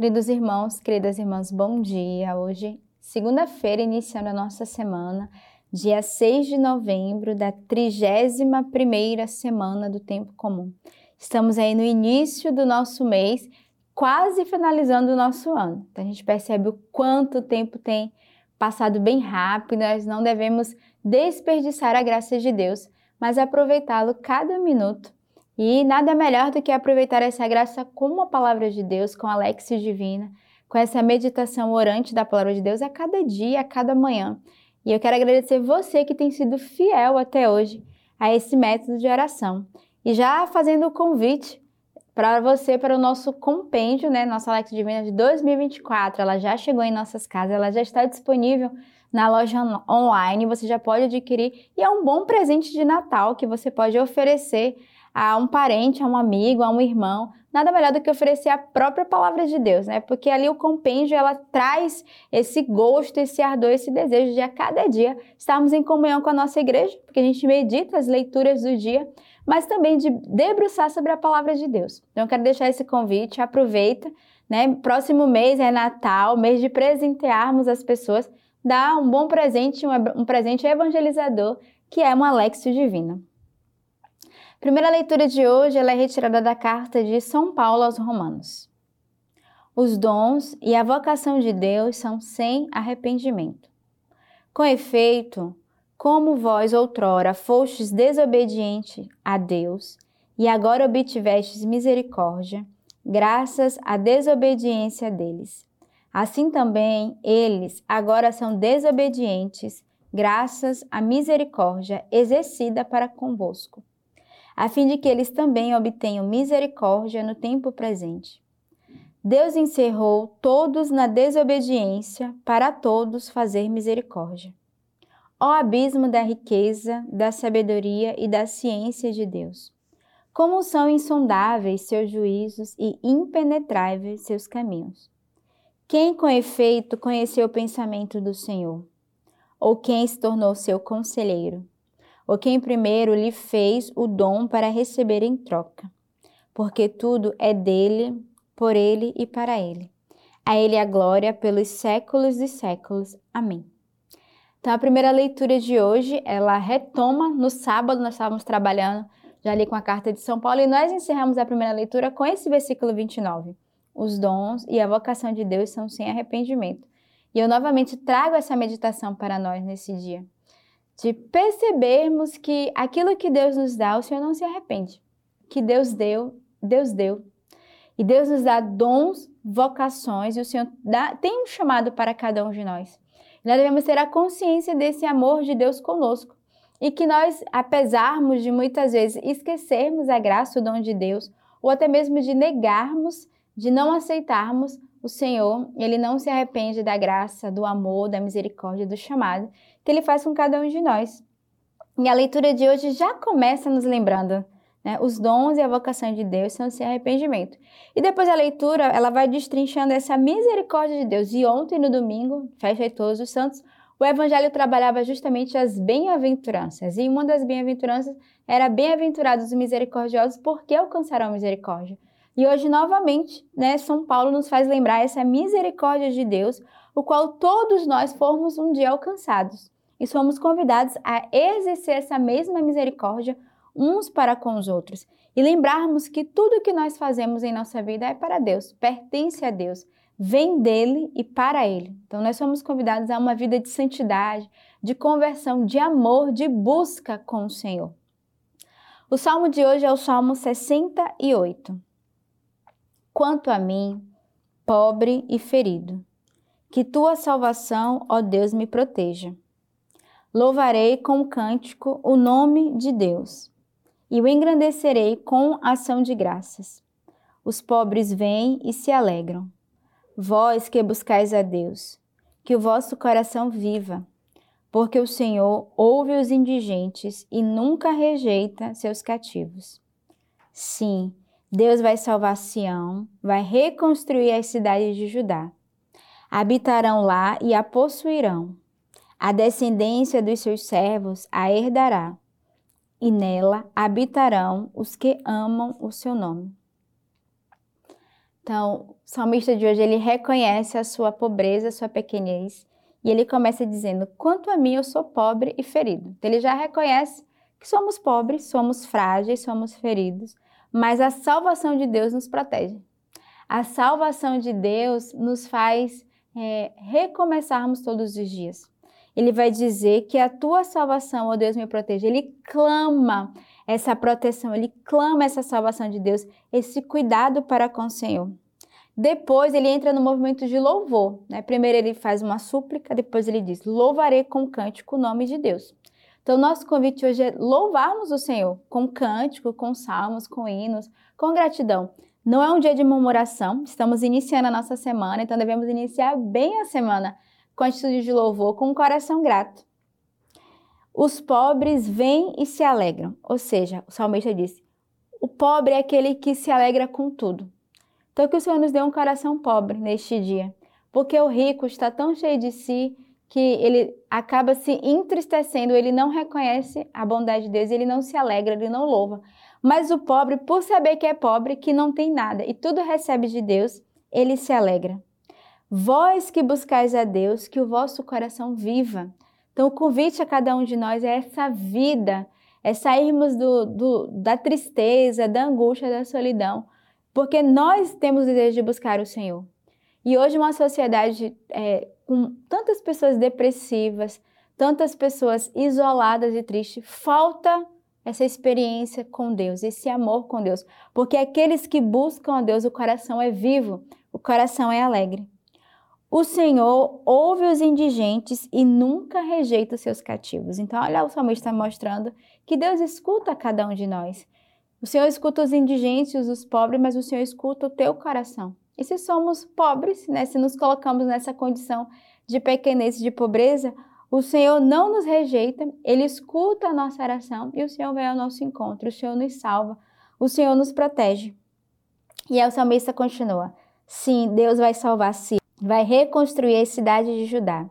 Queridos irmãos, queridas irmãs, bom dia. Hoje, segunda-feira, iniciando a nossa semana, dia 6 de novembro da 31ª semana do tempo comum. Estamos aí no início do nosso mês, quase finalizando o nosso ano. Então a gente percebe o quanto o tempo tem passado bem rápido, nós não devemos desperdiçar a graça de Deus, mas aproveitá-lo cada minuto e nada melhor do que aproveitar essa graça com a palavra de Deus, com a Lexia Divina, com essa meditação orante da palavra de Deus a cada dia, a cada manhã. E eu quero agradecer você que tem sido fiel até hoje a esse método de oração. E já fazendo o convite para você para o nosso compêndio, né, nossa Lexia Divina de 2024. Ela já chegou em nossas casas, ela já está disponível na loja online, você já pode adquirir e é um bom presente de Natal que você pode oferecer a um parente, a um amigo, a um irmão, nada melhor do que oferecer a própria palavra de Deus, né? Porque ali o compêndio ela traz esse gosto, esse ardor, esse desejo de a cada dia estarmos em comunhão com a nossa igreja, porque a gente medita as leituras do dia, mas também de debruçar sobre a palavra de Deus. Então eu quero deixar esse convite, aproveita, né? Próximo mês é Natal, mês de presentearmos as pessoas, dá um bom presente, um, um presente evangelizador, que é uma Lexio Divina. Primeira leitura de hoje ela é retirada da carta de São Paulo aos Romanos. Os dons e a vocação de Deus são sem arrependimento. Com efeito, como vós outrora fostes desobediente a Deus e agora obtivestes misericórdia, graças à desobediência deles. Assim também eles agora são desobedientes, graças à misericórdia exercida para convosco a fim de que eles também obtenham misericórdia no tempo presente. Deus encerrou todos na desobediência para todos fazer misericórdia. Ó abismo da riqueza, da sabedoria e da ciência de Deus! Como são insondáveis seus juízos e impenetráveis seus caminhos! Quem com efeito conheceu o pensamento do Senhor? Ou quem se tornou seu conselheiro? Ou quem primeiro lhe fez o dom para receber em troca. Porque tudo é dele, por ele e para ele. A ele a glória pelos séculos e séculos. Amém. Então, a primeira leitura de hoje, ela retoma no sábado, nós estávamos trabalhando já ali com a carta de São Paulo, e nós encerramos a primeira leitura com esse versículo 29. Os dons e a vocação de Deus são sem arrependimento. E eu novamente trago essa meditação para nós nesse dia de percebermos que aquilo que Deus nos dá, o Senhor não se arrepende. Que Deus deu, Deus deu. E Deus nos dá dons, vocações, e o Senhor dá, tem um chamado para cada um de nós. Nós devemos ter a consciência desse amor de Deus conosco. E que nós, apesar de muitas vezes esquecermos a graça, o dom de Deus, ou até mesmo de negarmos, de não aceitarmos, o Senhor, ele não se arrepende da graça, do amor, da misericórdia, do chamado que ele faz com cada um de nós. E a leitura de hoje já começa nos lembrando né, os dons e a vocação de Deus são sem arrependimento. E depois a leitura, ela vai destrinchando essa misericórdia de Deus. E ontem, no domingo, festa de todos os santos, o Evangelho trabalhava justamente as bem-aventuranças. E uma das bem-aventuranças era bem-aventurados os misericordiosos, porque alcançarão misericórdia. E hoje, novamente, né, São Paulo nos faz lembrar essa misericórdia de Deus, o qual todos nós fomos um dia alcançados. E somos convidados a exercer essa mesma misericórdia uns para com os outros. E lembrarmos que tudo que nós fazemos em nossa vida é para Deus, pertence a Deus, vem dele e para ele. Então nós somos convidados a uma vida de santidade, de conversão, de amor, de busca com o Senhor. O salmo de hoje é o Salmo 68. Quanto a mim, pobre e ferido, que tua salvação, ó Deus, me proteja. Louvarei com cântico o nome de Deus e o engrandecerei com ação de graças. Os pobres vêm e se alegram. Vós que buscais a Deus, que o vosso coração viva, porque o Senhor ouve os indigentes e nunca rejeita seus cativos. Sim, Deus vai salvar Sião, vai reconstruir as cidades de Judá. Habitarão lá e a possuirão. A descendência dos seus servos a herdará, e nela habitarão os que amam o seu nome. Então, o salmista de hoje, ele reconhece a sua pobreza, a sua pequenez, e ele começa dizendo: Quanto a mim, eu sou pobre e ferido. Então, ele já reconhece que somos pobres, somos frágeis, somos feridos, mas a salvação de Deus nos protege. A salvação de Deus nos faz é, recomeçarmos todos os dias. Ele vai dizer que a tua salvação, ó oh Deus, me proteja. Ele clama essa proteção, ele clama essa salvação de Deus, esse cuidado para com o Senhor. Depois ele entra no movimento de louvor. Né? Primeiro ele faz uma súplica, depois ele diz: Louvarei com cântico o nome de Deus. Então, nosso convite hoje é louvarmos o Senhor com cântico, com salmos, com hinos, com gratidão. Não é um dia de murmuração, estamos iniciando a nossa semana, então devemos iniciar bem a semana com atitude de louvor, com um coração grato. Os pobres vêm e se alegram, ou seja, o salmista disse: o pobre é aquele que se alegra com tudo. Então, que o Senhor nos dê um coração pobre neste dia, porque o rico está tão cheio de si que ele acaba se entristecendo, ele não reconhece a bondade de Deus, ele não se alegra, ele não louva. Mas o pobre, por saber que é pobre, que não tem nada e tudo recebe de Deus, ele se alegra. Vós que buscais a Deus, que o vosso coração viva. Então, o convite a cada um de nós é essa vida, é sairmos do, do, da tristeza, da angústia, da solidão, porque nós temos o desejo de buscar o Senhor. E hoje, uma sociedade é, com tantas pessoas depressivas, tantas pessoas isoladas e tristes, falta essa experiência com Deus, esse amor com Deus. Porque aqueles que buscam a Deus, o coração é vivo, o coração é alegre. O Senhor ouve os indigentes e nunca rejeita os seus cativos. Então, olha, o salmista está mostrando que Deus escuta cada um de nós. O Senhor escuta os indigentes, os pobres, mas o Senhor escuta o teu coração. E se somos pobres, né, se nos colocamos nessa condição de pequenez, de pobreza, o Senhor não nos rejeita, Ele escuta a nossa oração e o Senhor vem ao nosso encontro, o Senhor nos salva, o Senhor nos protege. E aí o salmista continua: Sim, Deus vai salvar Síria, vai reconstruir a cidade de Judá.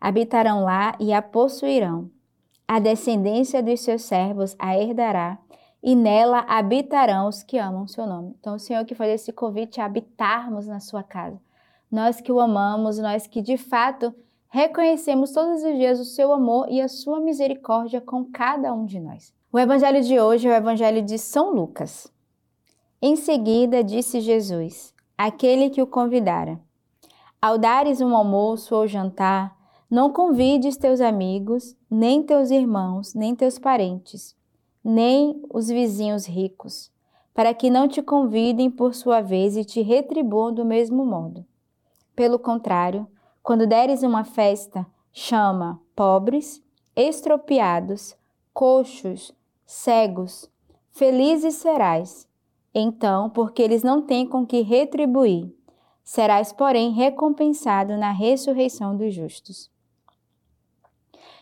Habitarão lá e a possuirão. A descendência dos seus servos a herdará, e nela habitarão os que amam seu nome. Então, o Senhor que faz esse convite a habitarmos na sua casa. Nós que o amamos, nós que de fato reconhecemos todos os dias o seu amor e a sua misericórdia com cada um de nós. O evangelho de hoje é o evangelho de São Lucas. Em seguida, disse Jesus, aquele que o convidara: Ao dares um almoço ou jantar, não convides teus amigos, nem teus irmãos, nem teus parentes, nem os vizinhos ricos, para que não te convidem por sua vez e te retribuam do mesmo modo. Pelo contrário, quando deres uma festa, chama pobres, estropiados, coxos, cegos, felizes serás. Então, porque eles não têm com que retribuir, serás, porém, recompensado na ressurreição dos justos.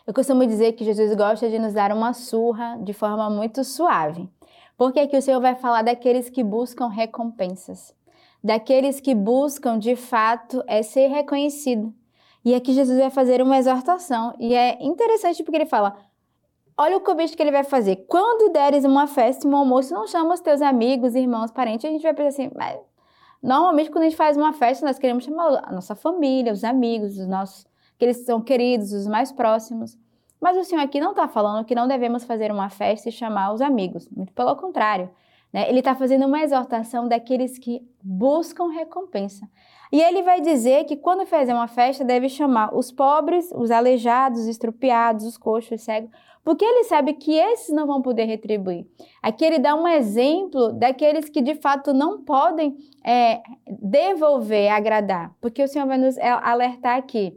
Eu costumo dizer que Jesus gosta de nos dar uma surra de forma muito suave, porque aqui o Senhor vai falar daqueles que buscam recompensas daqueles que buscam de fato é ser reconhecido. E aqui Jesus vai fazer uma exortação, e é interessante porque ele fala: olha o convite que ele vai fazer. Quando deres uma festa, um almoço, não chama os teus amigos, irmãos, parentes, a gente vai pensar assim, mas normalmente quando a gente faz uma festa, nós queremos chamar a nossa família, os amigos, os nossos, que são queridos, os mais próximos. Mas o Senhor aqui não está falando que não devemos fazer uma festa e chamar os amigos, muito pelo contrário. Né? Ele está fazendo uma exortação daqueles que buscam recompensa. E ele vai dizer que quando fizer uma festa, deve chamar os pobres, os aleijados, os estrupiados, os coxos, os cegos, porque ele sabe que esses não vão poder retribuir. Aqui ele dá um exemplo daqueles que de fato não podem é, devolver, agradar, porque o Senhor vai nos alertar aqui.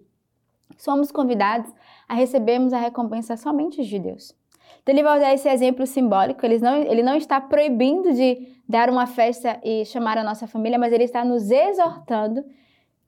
Somos convidados a recebermos a recompensa somente de Deus. Então ele vai usar esse exemplo simbólico, ele não, ele não está proibindo de dar uma festa e chamar a nossa família, mas ele está nos exortando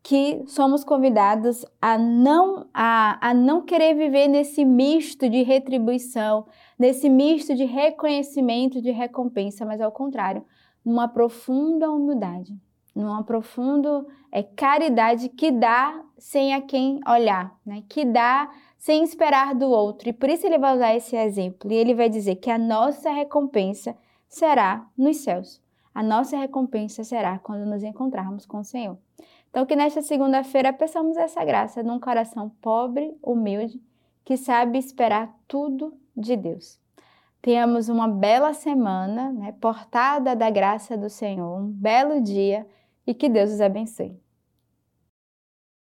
que somos convidados a não, a, a não querer viver nesse misto de retribuição, nesse misto de reconhecimento, de recompensa, mas ao contrário, numa profunda humildade, numa profunda é, caridade que dá sem a quem olhar, né? que dá sem esperar do outro. E por isso ele vai usar esse exemplo. E ele vai dizer que a nossa recompensa será nos céus. a nossa recompensa será quando nos encontrarmos com o Senhor. Então, que nesta segunda-feira peçamos essa graça num coração pobre, humilde, que sabe esperar tudo de Deus. Tenhamos uma bela semana, né, portada da graça do Senhor, um belo dia e que Deus os abençoe.